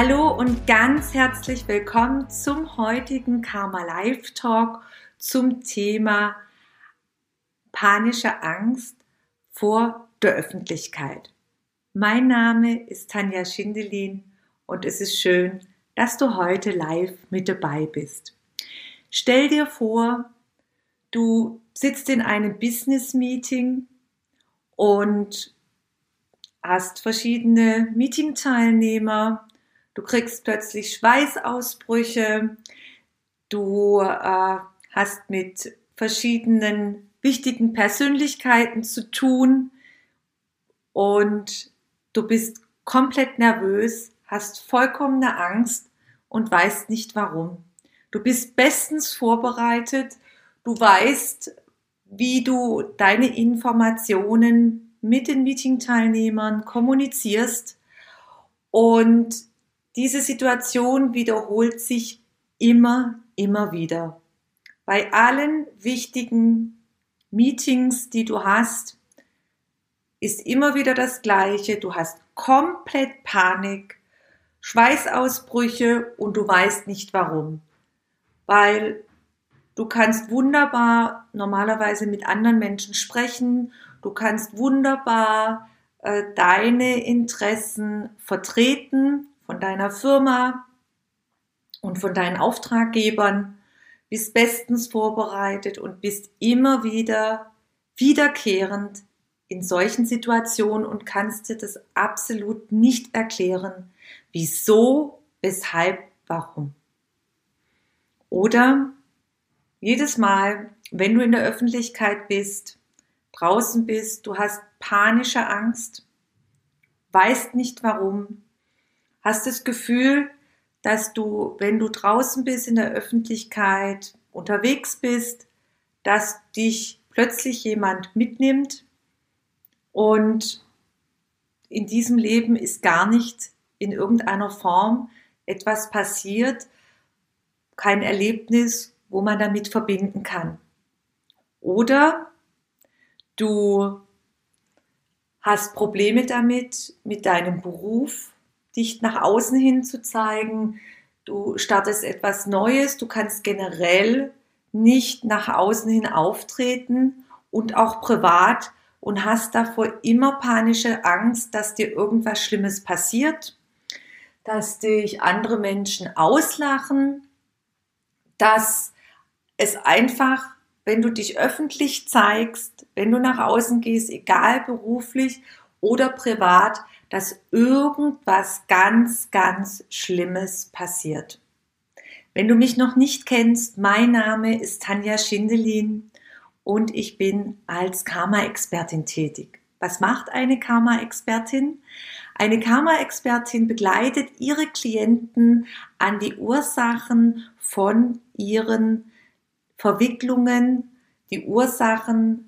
Hallo und ganz herzlich willkommen zum heutigen Karma Live Talk zum Thema panische Angst vor der Öffentlichkeit. Mein Name ist Tanja Schindelin und es ist schön, dass du heute live mit dabei bist. Stell dir vor, du sitzt in einem Business Meeting und hast verschiedene Meeting-Teilnehmer du kriegst plötzlich Schweißausbrüche, du äh, hast mit verschiedenen wichtigen Persönlichkeiten zu tun. Und du bist komplett nervös, hast vollkommene Angst und weißt nicht warum. Du bist bestens vorbereitet, du weißt, wie du deine Informationen mit den Meeting-Teilnehmern kommunizierst. Und diese Situation wiederholt sich immer, immer wieder. Bei allen wichtigen Meetings, die du hast, ist immer wieder das Gleiche. Du hast komplett Panik, Schweißausbrüche und du weißt nicht warum. Weil du kannst wunderbar normalerweise mit anderen Menschen sprechen, du kannst wunderbar äh, deine Interessen vertreten von deiner Firma und von deinen Auftraggebern, bist bestens vorbereitet und bist immer wieder wiederkehrend in solchen Situationen und kannst dir das absolut nicht erklären, wieso, weshalb, warum. Oder jedes Mal, wenn du in der Öffentlichkeit bist, draußen bist, du hast panische Angst, weißt nicht warum, hast das Gefühl, dass du, wenn du draußen bist in der Öffentlichkeit, unterwegs bist, dass dich plötzlich jemand mitnimmt und in diesem Leben ist gar nicht in irgendeiner Form etwas passiert, kein Erlebnis, wo man damit verbinden kann. Oder du hast Probleme damit, mit deinem Beruf, dich nach außen hin zu zeigen. Du startest etwas Neues. Du kannst generell nicht nach außen hin auftreten und auch privat und hast davor immer panische Angst, dass dir irgendwas Schlimmes passiert, dass dich andere Menschen auslachen, dass es einfach, wenn du dich öffentlich zeigst, wenn du nach außen gehst, egal beruflich oder privat, dass irgendwas ganz, ganz Schlimmes passiert. Wenn du mich noch nicht kennst, mein Name ist Tanja Schindelin und ich bin als Karma-Expertin tätig. Was macht eine Karma-Expertin? Eine Karma-Expertin begleitet ihre Klienten an die Ursachen von ihren Verwicklungen, die Ursachen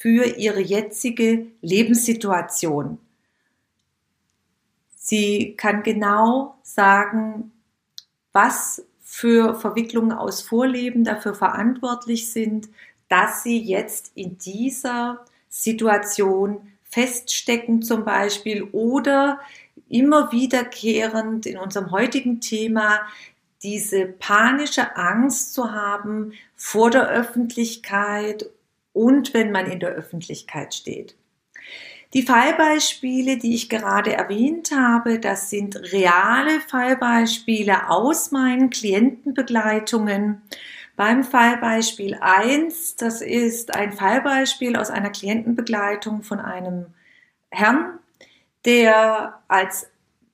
für ihre jetzige Lebenssituation. Sie kann genau sagen, was für Verwicklungen aus Vorleben dafür verantwortlich sind, dass sie jetzt in dieser Situation feststecken zum Beispiel oder immer wiederkehrend in unserem heutigen Thema diese panische Angst zu haben vor der Öffentlichkeit und wenn man in der Öffentlichkeit steht. Die Fallbeispiele, die ich gerade erwähnt habe, das sind reale Fallbeispiele aus meinen Klientenbegleitungen. Beim Fallbeispiel 1, das ist ein Fallbeispiel aus einer Klientenbegleitung von einem Herrn, der als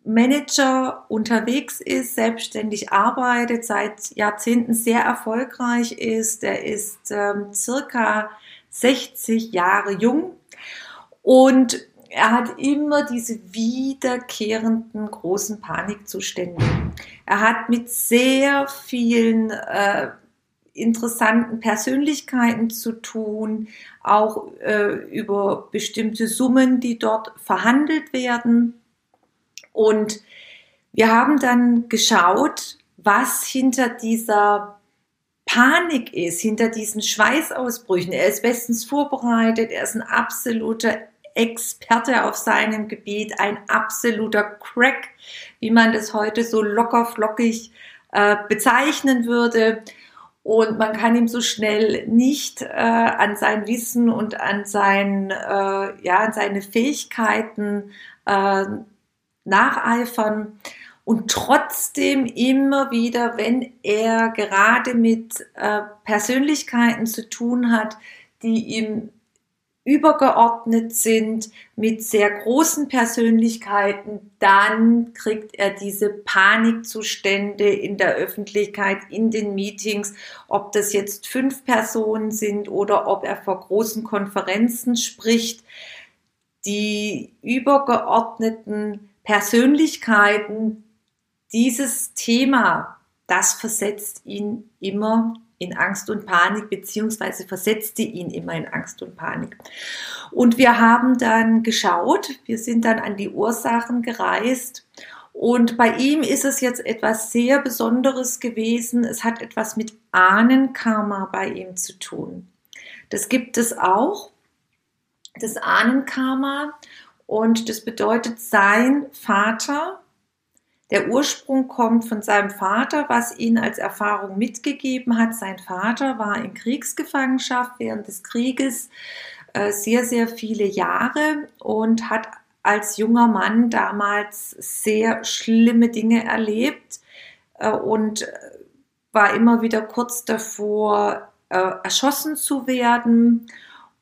Manager unterwegs ist, selbstständig arbeitet, seit Jahrzehnten sehr erfolgreich ist. Er ist ähm, circa 60 Jahre jung und er hat immer diese wiederkehrenden großen Panikzustände. Er hat mit sehr vielen äh, interessanten Persönlichkeiten zu tun, auch äh, über bestimmte Summen, die dort verhandelt werden. Und wir haben dann geschaut, was hinter dieser Panik ist, hinter diesen Schweißausbrüchen. Er ist bestens vorbereitet, er ist ein absoluter Experte auf seinem Gebiet, ein absoluter Crack, wie man das heute so locker flockig äh, bezeichnen würde. Und man kann ihm so schnell nicht äh, an sein Wissen und an, sein, äh, ja, an seine Fähigkeiten äh, nacheifern. Und trotzdem immer wieder, wenn er gerade mit äh, Persönlichkeiten zu tun hat, die ihm übergeordnet sind, mit sehr großen Persönlichkeiten, dann kriegt er diese Panikzustände in der Öffentlichkeit, in den Meetings, ob das jetzt fünf Personen sind oder ob er vor großen Konferenzen spricht. Die übergeordneten Persönlichkeiten, dieses Thema, das versetzt ihn immer in Angst und Panik, beziehungsweise versetzte ihn immer in Angst und Panik. Und wir haben dann geschaut, wir sind dann an die Ursachen gereist und bei ihm ist es jetzt etwas sehr Besonderes gewesen. Es hat etwas mit Ahnenkarma bei ihm zu tun. Das gibt es auch, das Ahnenkarma. Und das bedeutet, sein Vater der Ursprung kommt von seinem Vater, was ihn als Erfahrung mitgegeben hat. Sein Vater war in Kriegsgefangenschaft während des Krieges äh, sehr, sehr viele Jahre und hat als junger Mann damals sehr schlimme Dinge erlebt äh, und war immer wieder kurz davor, äh, erschossen zu werden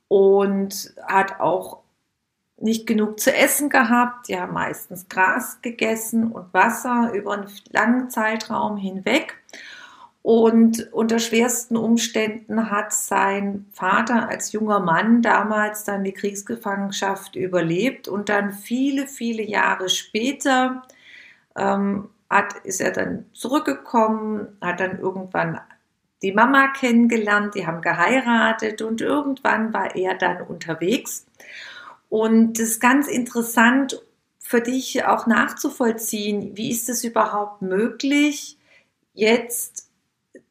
und hat auch nicht genug zu essen gehabt. Die haben meistens Gras gegessen und Wasser über einen langen Zeitraum hinweg. Und unter schwersten Umständen hat sein Vater als junger Mann damals dann die Kriegsgefangenschaft überlebt und dann viele, viele Jahre später ähm, hat, ist er dann zurückgekommen, hat dann irgendwann die Mama kennengelernt, die haben geheiratet und irgendwann war er dann unterwegs und das ist ganz interessant für dich auch nachzuvollziehen, wie ist es überhaupt möglich, jetzt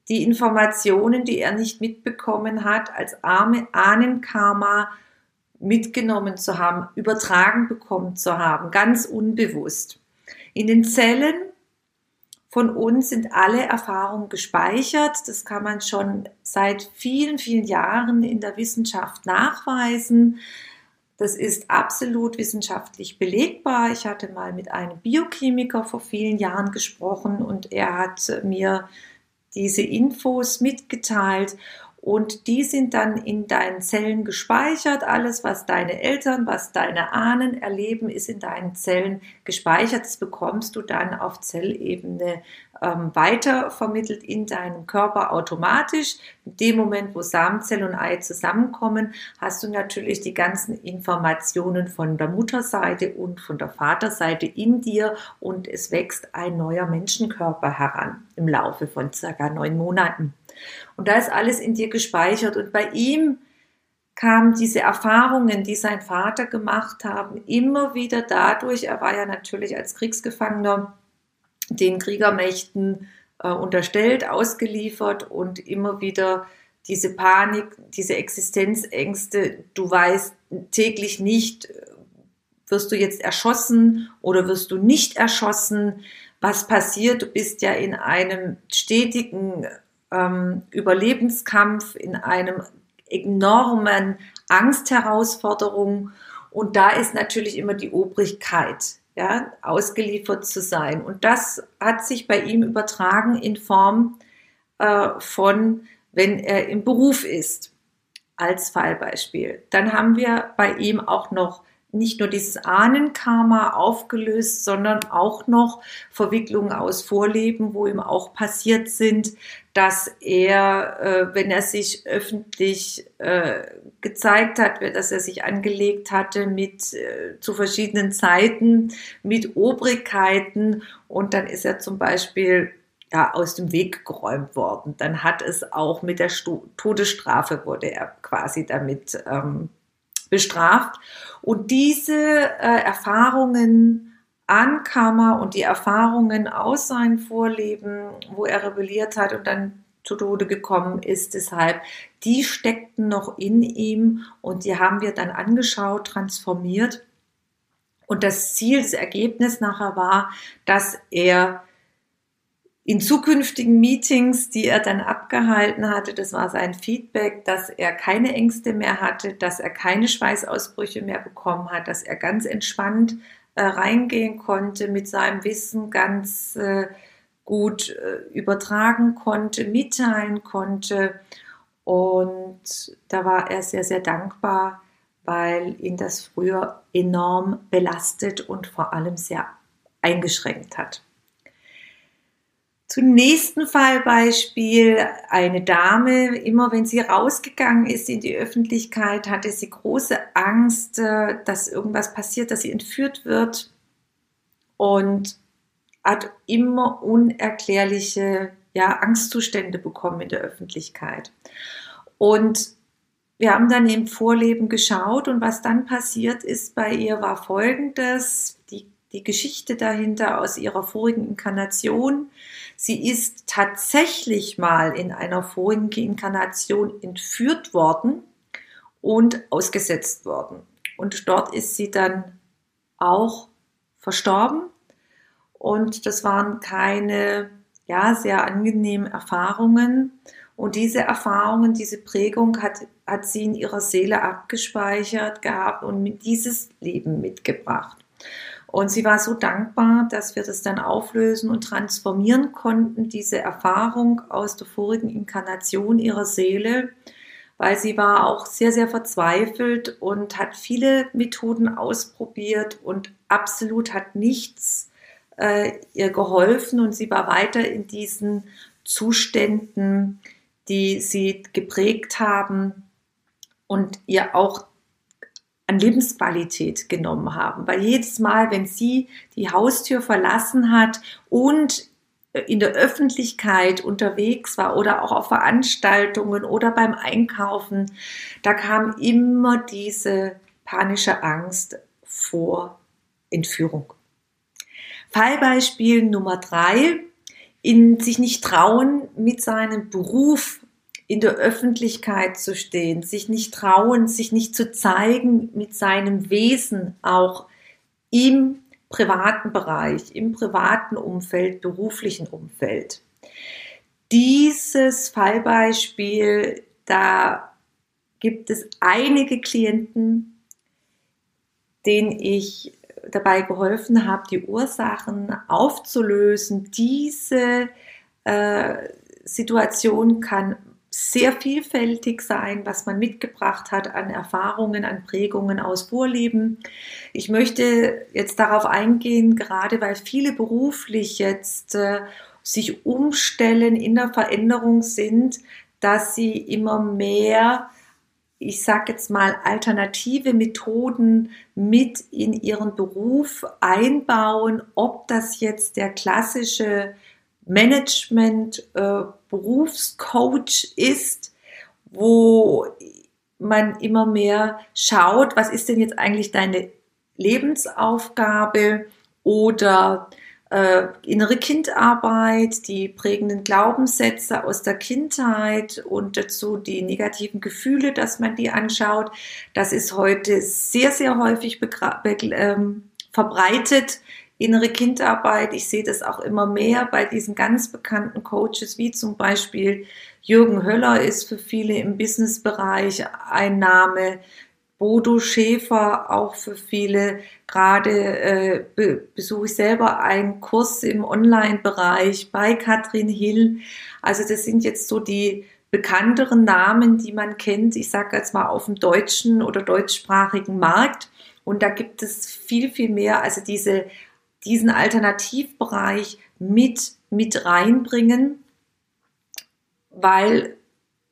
die Informationen, die er nicht mitbekommen hat, als Ahnenkarma mitgenommen zu haben, übertragen bekommen zu haben, ganz unbewusst. In den Zellen von uns sind alle Erfahrungen gespeichert. Das kann man schon seit vielen, vielen Jahren in der Wissenschaft nachweisen. Das ist absolut wissenschaftlich belegbar. Ich hatte mal mit einem Biochemiker vor vielen Jahren gesprochen und er hat mir diese Infos mitgeteilt und die sind dann in deinen Zellen gespeichert. Alles, was deine Eltern, was deine Ahnen erleben, ist in deinen Zellen gespeichert. Das bekommst du dann auf Zellebene ähm, weiter vermittelt in deinem Körper automatisch. In dem Moment, wo Samenzelle und Ei zusammenkommen, hast du natürlich die ganzen Informationen von der Mutterseite und von der Vaterseite in dir und es wächst ein neuer Menschenkörper heran im Laufe von circa neun Monaten. Und da ist alles in dir gespeichert. Und bei ihm kamen diese Erfahrungen, die sein Vater gemacht haben, immer wieder dadurch, er war ja natürlich als Kriegsgefangener den Kriegermächten äh, unterstellt, ausgeliefert und immer wieder diese Panik, diese Existenzängste, du weißt täglich nicht, wirst du jetzt erschossen oder wirst du nicht erschossen, was passiert, du bist ja in einem stetigen ähm, Überlebenskampf, in einem enormen Angstherausforderung und da ist natürlich immer die Obrigkeit ja, ausgeliefert zu sein. Und das hat sich bei ihm übertragen in Form äh, von, wenn er im Beruf ist, als Fallbeispiel. Dann haben wir bei ihm auch noch nicht nur dieses Ahnenkarma aufgelöst, sondern auch noch Verwicklungen aus Vorleben, wo ihm auch passiert sind, dass er, äh, wenn er sich öffentlich äh, gezeigt hat, dass er sich angelegt hatte mit äh, zu verschiedenen Zeiten mit Obrigkeiten und dann ist er zum Beispiel ja, aus dem Weg geräumt worden. Dann hat es auch mit der Todesstrafe wurde er quasi damit ähm, bestraft. Und diese äh, Erfahrungen an Karma und die Erfahrungen aus seinem Vorleben, wo er rebelliert hat und dann zu Tode gekommen ist, deshalb, die steckten noch in ihm und die haben wir dann angeschaut, transformiert. Und das Ziel, das Ergebnis nachher war, dass er in zukünftigen Meetings, die er dann abgehalten hatte, das war sein Feedback, dass er keine Ängste mehr hatte, dass er keine Schweißausbrüche mehr bekommen hat, dass er ganz entspannt äh, reingehen konnte, mit seinem Wissen ganz äh, gut äh, übertragen konnte, mitteilen konnte. Und da war er sehr, sehr dankbar, weil ihn das früher enorm belastet und vor allem sehr eingeschränkt hat. Zum nächsten Fallbeispiel. Eine Dame, immer wenn sie rausgegangen ist in die Öffentlichkeit, hatte sie große Angst, äh, dass irgendwas passiert, dass sie entführt wird und hat immer unerklärliche ja, Angstzustände bekommen in der Öffentlichkeit. Und wir haben dann im Vorleben geschaut und was dann passiert ist bei ihr war folgendes, die, die Geschichte dahinter aus ihrer vorigen Inkarnation. Sie ist tatsächlich mal in einer vorigen Inkarnation entführt worden und ausgesetzt worden. Und dort ist sie dann auch verstorben. Und das waren keine, ja, sehr angenehmen Erfahrungen. Und diese Erfahrungen, diese Prägung hat, hat sie in ihrer Seele abgespeichert gehabt und mit dieses Leben mitgebracht. Und sie war so dankbar, dass wir das dann auflösen und transformieren konnten, diese Erfahrung aus der vorigen Inkarnation ihrer Seele, weil sie war auch sehr, sehr verzweifelt und hat viele Methoden ausprobiert und absolut hat nichts äh, ihr geholfen. Und sie war weiter in diesen Zuständen, die sie geprägt haben und ihr auch an Lebensqualität genommen haben. Weil jedes Mal, wenn sie die Haustür verlassen hat und in der Öffentlichkeit unterwegs war oder auch auf Veranstaltungen oder beim Einkaufen, da kam immer diese panische Angst vor Entführung. Fallbeispiel Nummer drei, in sich nicht trauen, mit seinem Beruf in der Öffentlichkeit zu stehen, sich nicht trauen, sich nicht zu zeigen mit seinem Wesen auch im privaten Bereich, im privaten Umfeld, beruflichen Umfeld. Dieses Fallbeispiel, da gibt es einige Klienten, denen ich dabei geholfen habe, die Ursachen aufzulösen. Diese äh, Situation kann sehr vielfältig sein, was man mitgebracht hat an Erfahrungen, an Prägungen aus Vorleben. Ich möchte jetzt darauf eingehen, gerade weil viele beruflich jetzt äh, sich umstellen, in der Veränderung sind, dass sie immer mehr ich sage jetzt mal, alternative Methoden mit in ihren Beruf einbauen, ob das jetzt der klassische Management äh, Berufscoach ist, wo man immer mehr schaut, was ist denn jetzt eigentlich deine Lebensaufgabe oder äh, innere Kindarbeit, die prägenden Glaubenssätze aus der Kindheit und dazu die negativen Gefühle, dass man die anschaut. Das ist heute sehr, sehr häufig ähm, verbreitet innere Kindarbeit. Ich sehe das auch immer mehr bei diesen ganz bekannten Coaches, wie zum Beispiel Jürgen Höller ist für viele im Businessbereich ein Name. Bodo Schäfer auch für viele. Gerade äh, be besuche ich selber einen Kurs im Online-Bereich bei Katrin Hill. Also das sind jetzt so die bekannteren Namen, die man kennt. Ich sage jetzt mal auf dem deutschen oder deutschsprachigen Markt. Und da gibt es viel, viel mehr. Also diese, diesen Alternativbereich mit, mit reinbringen, weil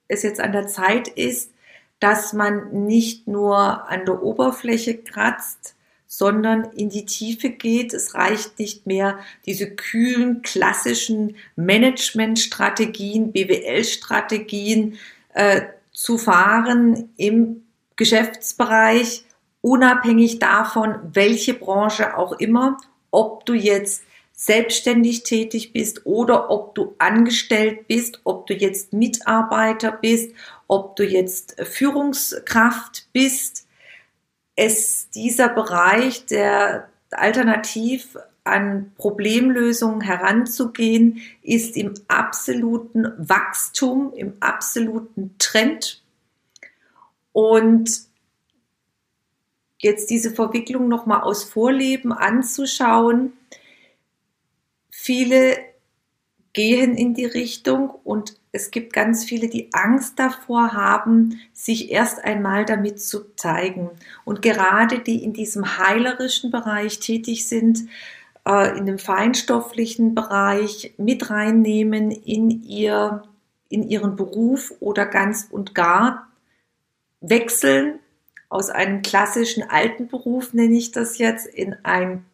es jetzt an der Zeit ist, dass man nicht nur an der Oberfläche kratzt, sondern in die Tiefe geht. Es reicht nicht mehr, diese kühlen, klassischen Managementstrategien, BWL-Strategien äh, zu fahren im Geschäftsbereich, unabhängig davon, welche Branche auch immer, ob du jetzt selbstständig tätig bist oder ob du angestellt bist, ob du jetzt Mitarbeiter bist, ob du jetzt Führungskraft bist es dieser Bereich der alternativ an Problemlösungen heranzugehen, ist im absoluten Wachstum, im absoluten Trend. Und jetzt diese Verwicklung nochmal aus Vorleben anzuschauen. Viele gehen in die Richtung und es gibt ganz viele, die Angst davor haben, sich erst einmal damit zu zeigen. Und gerade die in diesem heilerischen Bereich tätig sind, äh, in dem feinstofflichen Bereich mit reinnehmen in ihr, in ihren Beruf oder ganz und gar wechseln aus einem klassischen alten Beruf, nenne ich das jetzt, in einen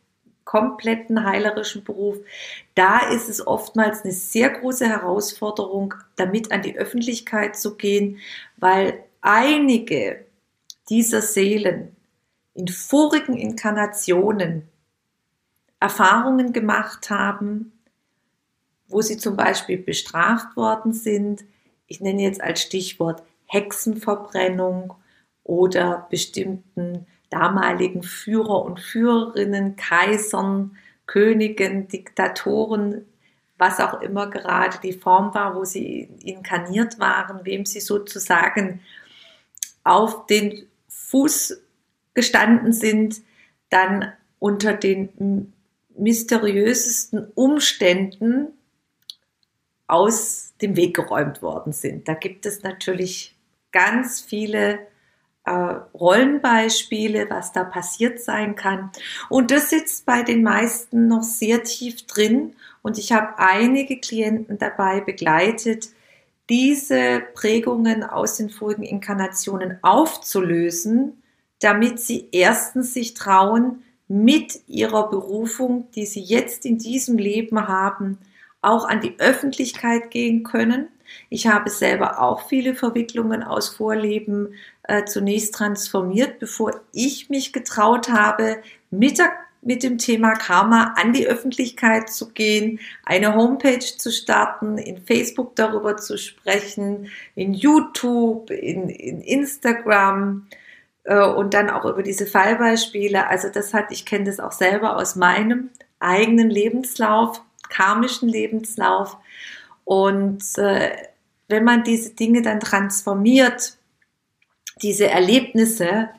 kompletten heilerischen Beruf, da ist es oftmals eine sehr große Herausforderung, damit an die Öffentlichkeit zu gehen, weil einige dieser Seelen in vorigen Inkarnationen Erfahrungen gemacht haben, wo sie zum Beispiel bestraft worden sind. Ich nenne jetzt als Stichwort Hexenverbrennung oder bestimmten damaligen Führer und Führerinnen, Kaisern, Königen, Diktatoren, was auch immer gerade die Form war, wo sie inkarniert waren, wem sie sozusagen auf den Fuß gestanden sind, dann unter den mysteriösesten Umständen aus dem Weg geräumt worden sind. Da gibt es natürlich ganz viele Rollenbeispiele, was da passiert sein kann. Und das sitzt bei den meisten noch sehr tief drin. Und ich habe einige Klienten dabei begleitet, diese Prägungen aus den vorigen Inkarnationen aufzulösen, damit sie erstens sich trauen, mit ihrer Berufung, die sie jetzt in diesem Leben haben, auch an die Öffentlichkeit gehen können ich habe selber auch viele Verwicklungen aus Vorleben äh, zunächst transformiert, bevor ich mich getraut habe, mit, der, mit dem Thema Karma an die Öffentlichkeit zu gehen, eine Homepage zu starten, in Facebook darüber zu sprechen, in YouTube, in, in Instagram äh, und dann auch über diese Fallbeispiele. Also das hat, ich kenne das auch selber aus meinem eigenen Lebenslauf, karmischen Lebenslauf. Und äh, wenn man diese Dinge dann transformiert, diese Erlebnisse,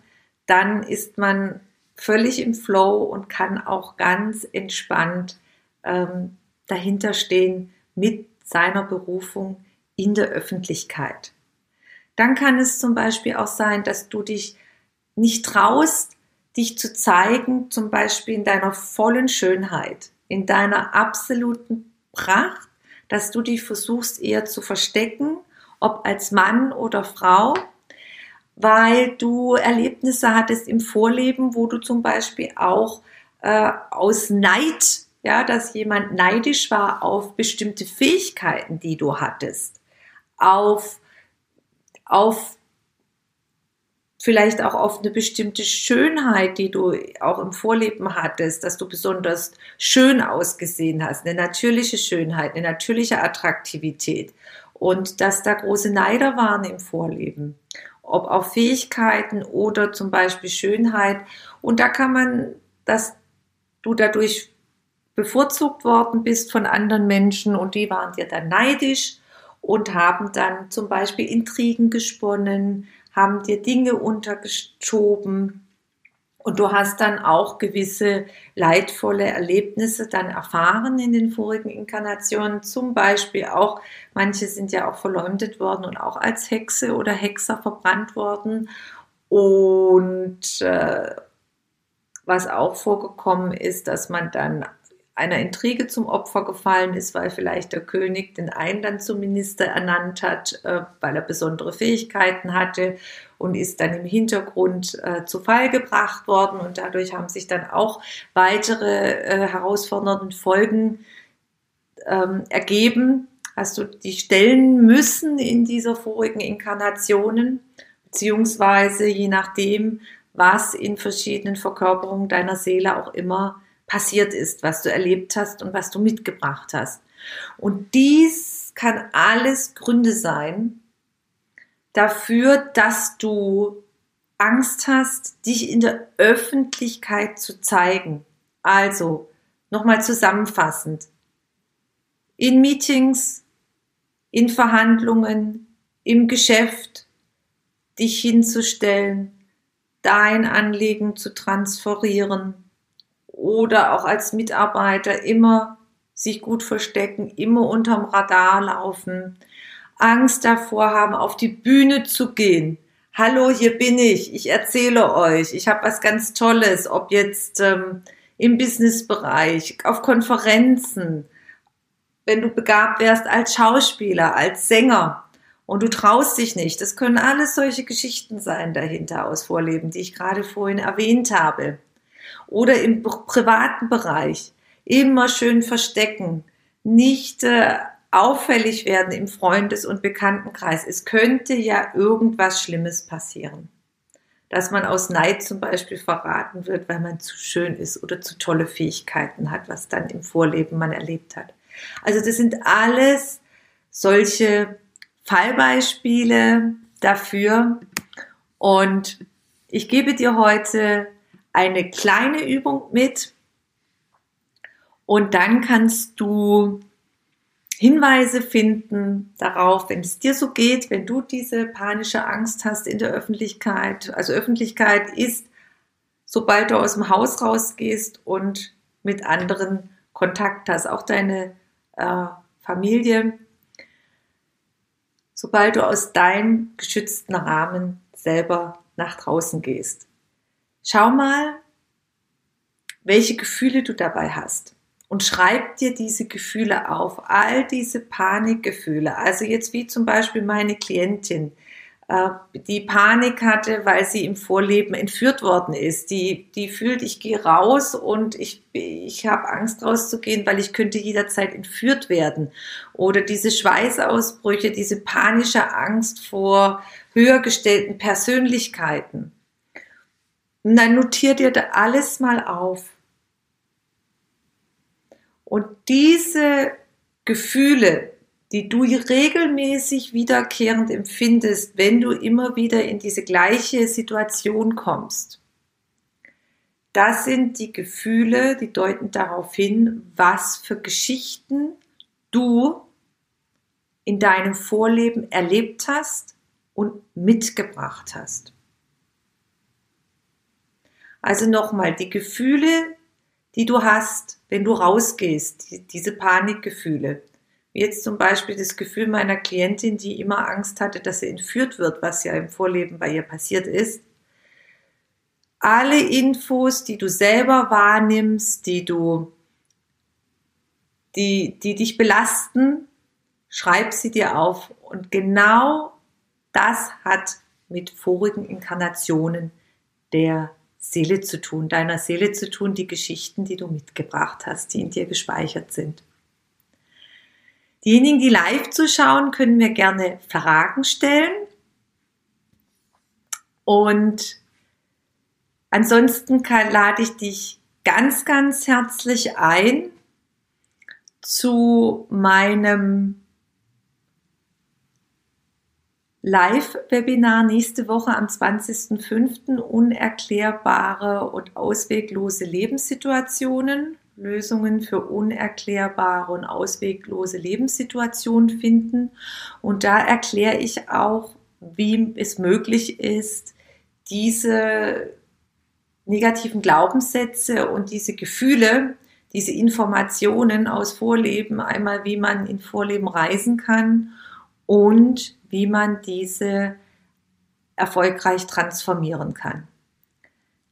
dann ist man völlig im Flow und kann auch ganz entspannt ähm, dahinter stehen mit seiner Berufung in der Öffentlichkeit. Dann kann es zum Beispiel auch sein, dass du dich nicht traust, dich zu zeigen, zum Beispiel in deiner vollen Schönheit, in deiner absoluten Pracht dass du dich versuchst eher zu verstecken, ob als Mann oder Frau, weil du Erlebnisse hattest im Vorleben, wo du zum Beispiel auch äh, aus Neid, ja, dass jemand neidisch war auf bestimmte Fähigkeiten, die du hattest, auf, auf vielleicht auch auf eine bestimmte Schönheit, die du auch im Vorleben hattest, dass du besonders schön ausgesehen hast, eine natürliche Schönheit, eine natürliche Attraktivität und dass da große Neider waren im Vorleben, ob auf Fähigkeiten oder zum Beispiel Schönheit. Und da kann man, dass du dadurch bevorzugt worden bist von anderen Menschen und die waren dir dann neidisch und haben dann zum Beispiel Intrigen gesponnen, haben dir Dinge untergeschoben und du hast dann auch gewisse leidvolle Erlebnisse dann erfahren in den vorigen Inkarnationen. Zum Beispiel auch, manche sind ja auch verleumdet worden und auch als Hexe oder Hexer verbrannt worden. Und äh, was auch vorgekommen ist, dass man dann einer Intrige zum Opfer gefallen ist, weil vielleicht der König den einen dann zum Minister ernannt hat, äh, weil er besondere Fähigkeiten hatte und ist dann im Hintergrund äh, zu Fall gebracht worden und dadurch haben sich dann auch weitere äh, herausfordernde Folgen ähm, ergeben. Hast du die stellen müssen in dieser vorigen Inkarnationen, beziehungsweise je nachdem, was in verschiedenen Verkörperungen deiner Seele auch immer passiert ist, was du erlebt hast und was du mitgebracht hast. Und dies kann alles Gründe sein dafür, dass du Angst hast, dich in der Öffentlichkeit zu zeigen. Also, nochmal zusammenfassend. In Meetings, in Verhandlungen, im Geschäft, dich hinzustellen, dein Anliegen zu transferieren, oder auch als Mitarbeiter immer sich gut verstecken, immer unterm Radar laufen, Angst davor haben, auf die Bühne zu gehen. Hallo, hier bin ich, ich erzähle euch, ich habe was ganz Tolles, ob jetzt ähm, im Businessbereich, auf Konferenzen, wenn du begabt wärst als Schauspieler, als Sänger und du traust dich nicht. Das können alles solche Geschichten sein dahinter aus Vorleben, die ich gerade vorhin erwähnt habe oder im privaten Bereich immer schön verstecken, nicht äh, auffällig werden im Freundes- und Bekanntenkreis. Es könnte ja irgendwas Schlimmes passieren. Dass man aus Neid zum Beispiel verraten wird, weil man zu schön ist oder zu tolle Fähigkeiten hat, was dann im Vorleben man erlebt hat. Also das sind alles solche Fallbeispiele dafür. Und ich gebe dir heute eine kleine Übung mit und dann kannst du Hinweise finden darauf, wenn es dir so geht, wenn du diese panische Angst hast in der Öffentlichkeit. Also Öffentlichkeit ist, sobald du aus dem Haus rausgehst und mit anderen Kontakt hast, auch deine äh, Familie, sobald du aus deinem geschützten Rahmen selber nach draußen gehst. Schau mal, welche Gefühle du dabei hast und schreib dir diese Gefühle auf, all diese Panikgefühle. Also jetzt wie zum Beispiel meine Klientin, äh, die Panik hatte, weil sie im Vorleben entführt worden ist. Die, die fühlt, ich gehe raus und ich, ich habe Angst rauszugehen, weil ich könnte jederzeit entführt werden. Oder diese Schweißausbrüche, diese panische Angst vor höher gestellten Persönlichkeiten. Und dann notier dir da alles mal auf. Und diese Gefühle, die du regelmäßig wiederkehrend empfindest, wenn du immer wieder in diese gleiche Situation kommst, das sind die Gefühle, die deuten darauf hin, was für Geschichten du in deinem Vorleben erlebt hast und mitgebracht hast. Also nochmal, die Gefühle, die du hast, wenn du rausgehst, die, diese Panikgefühle. Wie jetzt zum Beispiel das Gefühl meiner Klientin, die immer Angst hatte, dass sie entführt wird, was ja im Vorleben bei ihr passiert ist. Alle Infos, die du selber wahrnimmst, die du, die, die dich belasten, schreib sie dir auf. Und genau das hat mit vorigen Inkarnationen der Seele zu tun, deiner Seele zu tun, die Geschichten, die du mitgebracht hast, die in dir gespeichert sind. Diejenigen, die live zuschauen, können mir gerne Fragen stellen. Und ansonsten lade ich dich ganz, ganz herzlich ein zu meinem Live-Webinar nächste Woche am 20.05. Unerklärbare und ausweglose Lebenssituationen, Lösungen für unerklärbare und ausweglose Lebenssituationen finden. Und da erkläre ich auch, wie es möglich ist, diese negativen Glaubenssätze und diese Gefühle, diese Informationen aus Vorleben, einmal wie man in Vorleben reisen kann und wie man diese erfolgreich transformieren kann.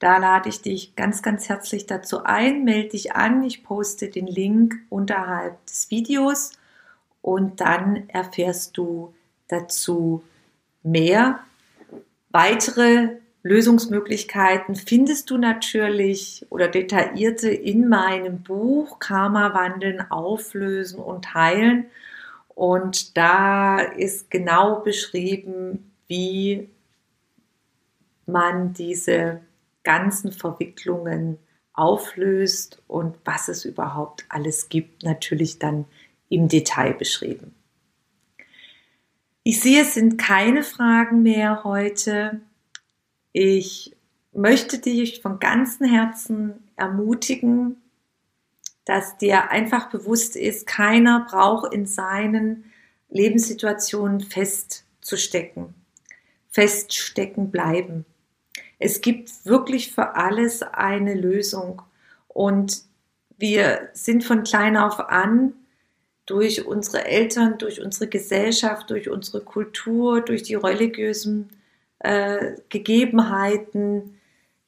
Da lade ich dich ganz, ganz herzlich dazu ein. Melde dich an. Ich poste den Link unterhalb des Videos und dann erfährst du dazu mehr. Weitere Lösungsmöglichkeiten findest du natürlich oder detaillierte in meinem Buch Karma wandeln, auflösen und heilen. Und da ist genau beschrieben, wie man diese ganzen Verwicklungen auflöst und was es überhaupt alles gibt, natürlich dann im Detail beschrieben. Ich sehe, es sind keine Fragen mehr heute. Ich möchte dich von ganzem Herzen ermutigen, dass dir einfach bewusst ist, keiner braucht in seinen Lebenssituationen festzustecken, feststecken bleiben. Es gibt wirklich für alles eine Lösung und wir sind von klein auf an durch unsere Eltern, durch unsere Gesellschaft, durch unsere Kultur, durch die religiösen äh, Gegebenheiten,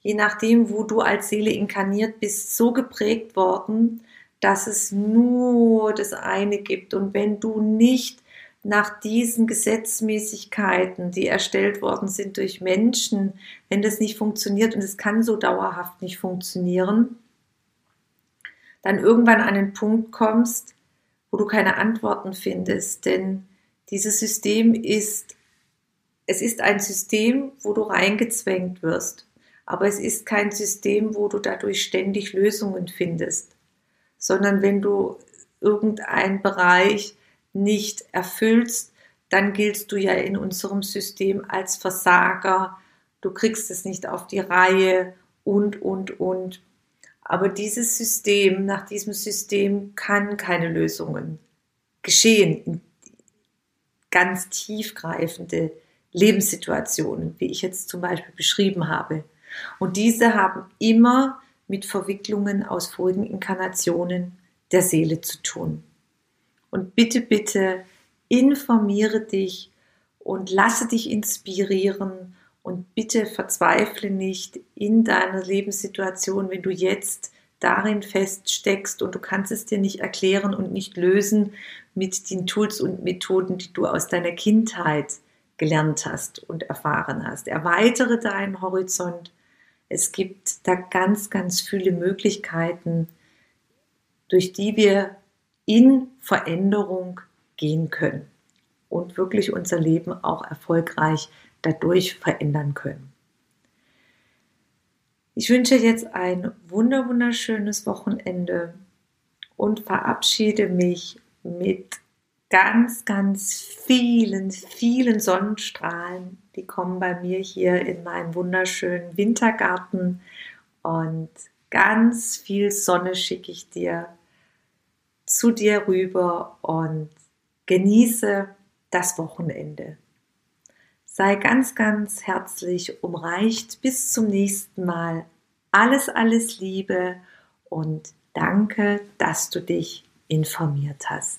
je nachdem, wo du als Seele inkarniert bist, so geprägt worden, dass es nur das eine gibt. Und wenn du nicht nach diesen Gesetzmäßigkeiten, die erstellt worden sind durch Menschen, wenn das nicht funktioniert und es kann so dauerhaft nicht funktionieren, dann irgendwann an den Punkt kommst, wo du keine Antworten findest. Denn dieses System ist es ist ein System, wo du reingezwängt wirst, aber es ist kein System, wo du dadurch ständig Lösungen findest, sondern wenn du irgendeinen Bereich nicht erfüllst, dann giltst du ja in unserem System als Versager, du kriegst es nicht auf die Reihe und, und, und. Aber dieses System, nach diesem System kann keine Lösungen geschehen, ganz tiefgreifende Lebenssituationen, wie ich jetzt zum Beispiel beschrieben habe. Und diese haben immer mit Verwicklungen aus vorigen Inkarnationen der Seele zu tun. Und bitte, bitte informiere dich und lasse dich inspirieren und bitte verzweifle nicht in deiner Lebenssituation, wenn du jetzt darin feststeckst und du kannst es dir nicht erklären und nicht lösen mit den Tools und Methoden, die du aus deiner Kindheit gelernt hast und erfahren hast. Erweitere deinen Horizont. Es gibt da ganz, ganz viele Möglichkeiten, durch die wir in Veränderung gehen können und wirklich unser Leben auch erfolgreich dadurch verändern können. Ich wünsche jetzt ein wunder wunderschönes Wochenende und verabschiede mich mit ganz, ganz vielen, vielen Sonnenstrahlen. Die kommen bei mir hier in meinen wunderschönen Wintergarten und ganz viel Sonne schicke ich dir zu dir rüber und genieße das Wochenende. Sei ganz, ganz herzlich umreicht. Bis zum nächsten Mal. Alles, alles Liebe und danke, dass du dich informiert hast.